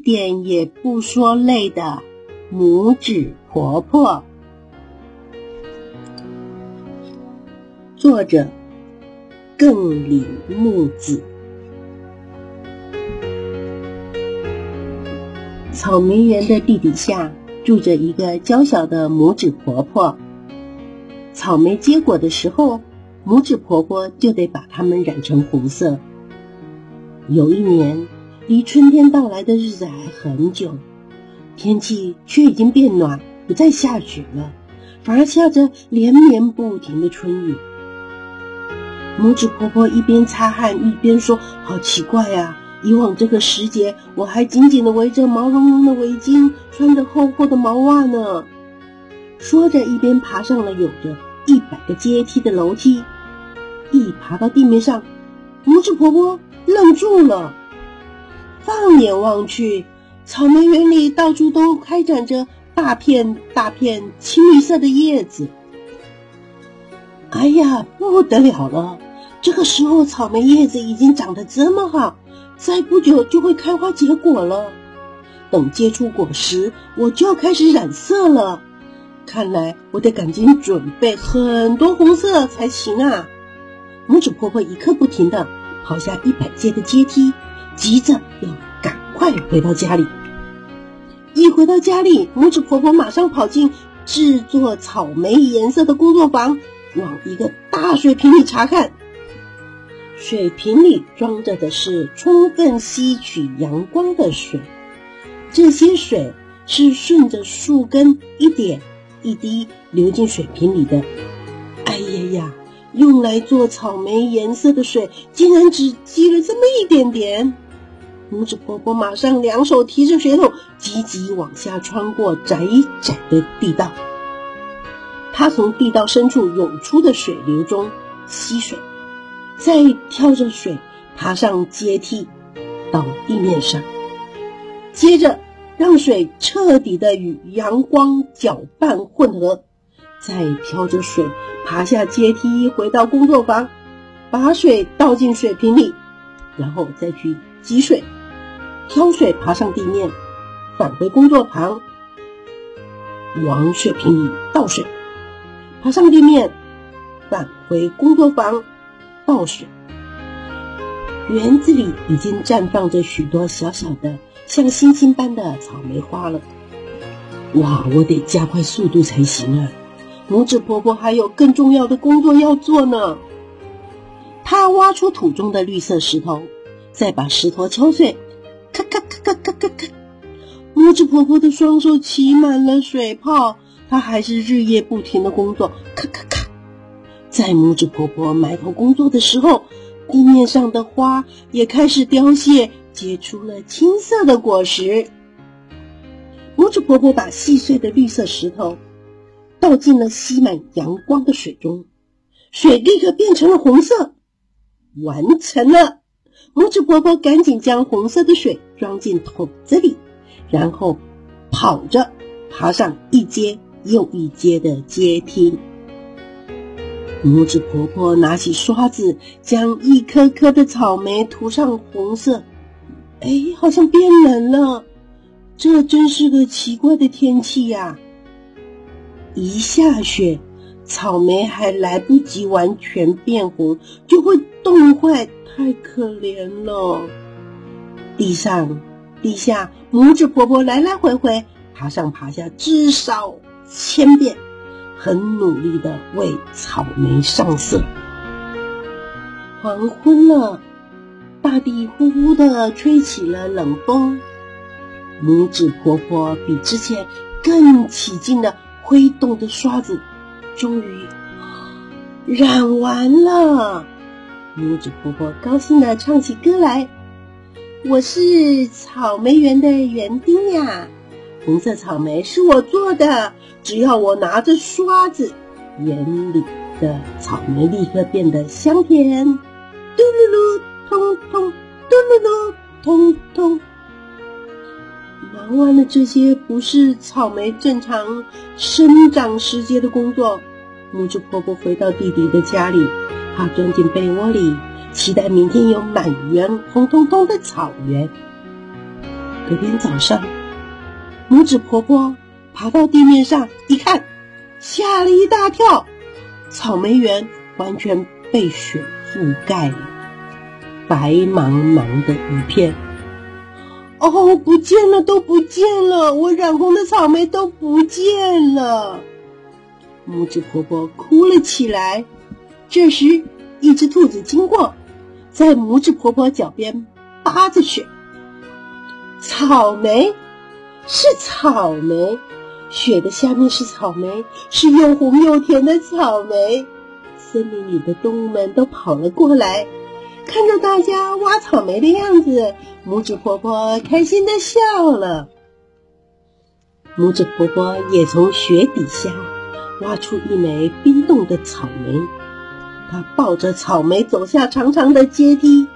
一点也不说累的拇指婆婆。作者：更里木子。草莓园的地底下住着一个娇小的拇指婆婆。草莓结果的时候，拇指婆婆就得把它们染成红色。有一年，离春天到来的日子还很久，天气却已经变暖，不再下雪了，反而下着连绵不停的春雨。拇指婆婆一边擦汗一边说：“好奇怪呀！以往这个时节，我还紧紧的围着毛茸茸的围巾，穿着厚厚的毛袜呢。”说着，一边爬上了有着一百个阶梯的楼梯。一爬到地面上，拇指婆婆愣住了。放眼望去，草莓园里到处都开展着大片大片青绿色的叶子。哎呀，不得了了！这个时候，草莓叶子已经长得这么好，再不久就会开花结果了。等结出果实，我就要开始染色了。看来我得赶紧准备很多红色才行啊！拇指婆婆一刻不停地跑下一百阶的阶梯，急着要赶快回到家里。一回到家里，拇指婆婆马上跑进制作草莓颜色的工作房，往一个大水瓶里查看。水瓶里装着的是充分吸取阳光的水，这些水是顺着树根一点一滴流进水瓶里的。哎呀呀！用来做草莓颜色的水竟然只积了这么一点点。拇指婆婆马上两手提着水桶，急急往下穿过窄窄的地道。她从地道深处涌出的水流中吸水。再挑着水爬上阶梯，到地面上，接着让水彻底的与阳光搅拌混合，再挑着水爬下阶梯，回到工作房，把水倒进水瓶里，然后再去积水，挑水爬上地面，返回工作旁，往水瓶里倒水，爬上地面，返回工作房。倒水，园子里已经绽放着许多小小的像星星般的草莓花了。哇，我得加快速度才行啊！拇指婆婆还有更重要的工作要做呢。她挖出土中的绿色石头，再把石头敲碎，咔咔咔咔咔咔咔。拇指婆婆的双手起满了水泡，她还是日夜不停的工作，咔咔咔。在拇指婆婆埋头工作的时候，地面上的花也开始凋谢，结出了青色的果实。拇指婆婆把细碎的绿色石头倒进了吸满阳光的水中，水立刻变成了红色。完成了！拇指婆婆赶紧将红色的水装进桶子里，然后跑着爬上一阶又一阶的阶梯。拇指婆婆拿起刷子，将一颗颗的草莓涂上红色。哎，好像变冷了。这真是个奇怪的天气呀！一下雪，草莓还来不及完全变红，就会冻坏，太可怜了。地上、地下，拇指婆婆来来回回爬上爬下，至少千遍。很努力的为草莓上色。黄昏了，大地呼呼的吹起了冷风。拇指婆婆比之前更起劲的挥动着刷子，终于染完了。拇指婆婆高兴的唱起歌来：“我是草莓园的园丁呀。”红色草莓是我做的，只要我拿着刷子，园里的草莓立刻变得香甜。嘟噜噜，通通，嘟噜噜，通通。忙完了这些不是草莓正常生长时节的工作，拇指婆婆回到弟弟的家里，她钻进被窝里，期待明天有满园红彤彤的草原。隔天早上，拇指婆婆爬到地面上一看，吓了一大跳，草莓园完全被雪覆盖了，白茫茫的一片。哦，不见了，都不见了！我染红的草莓都不见了。拇指婆婆哭了起来。这时，一只兔子经过，在拇指婆婆脚边扒着雪。草莓，是草莓，雪的下面是草莓，是又红又甜的草莓。森林里的动物们都跑了过来，看着大家挖草莓的样子，拇指婆婆开心的笑了。拇指婆婆也从雪底下挖出一枚冰冻的草莓，他抱着草莓走下长长的阶梯。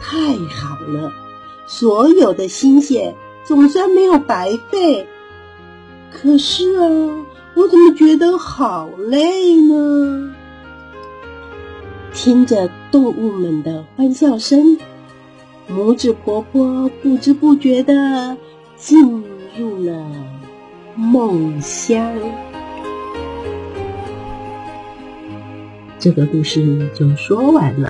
太好了！所有的心血总算没有白费，可是啊，我怎么觉得好累呢？听着动物们的欢笑声，拇指婆婆不知不觉的进入了梦乡。这个故事就说完了。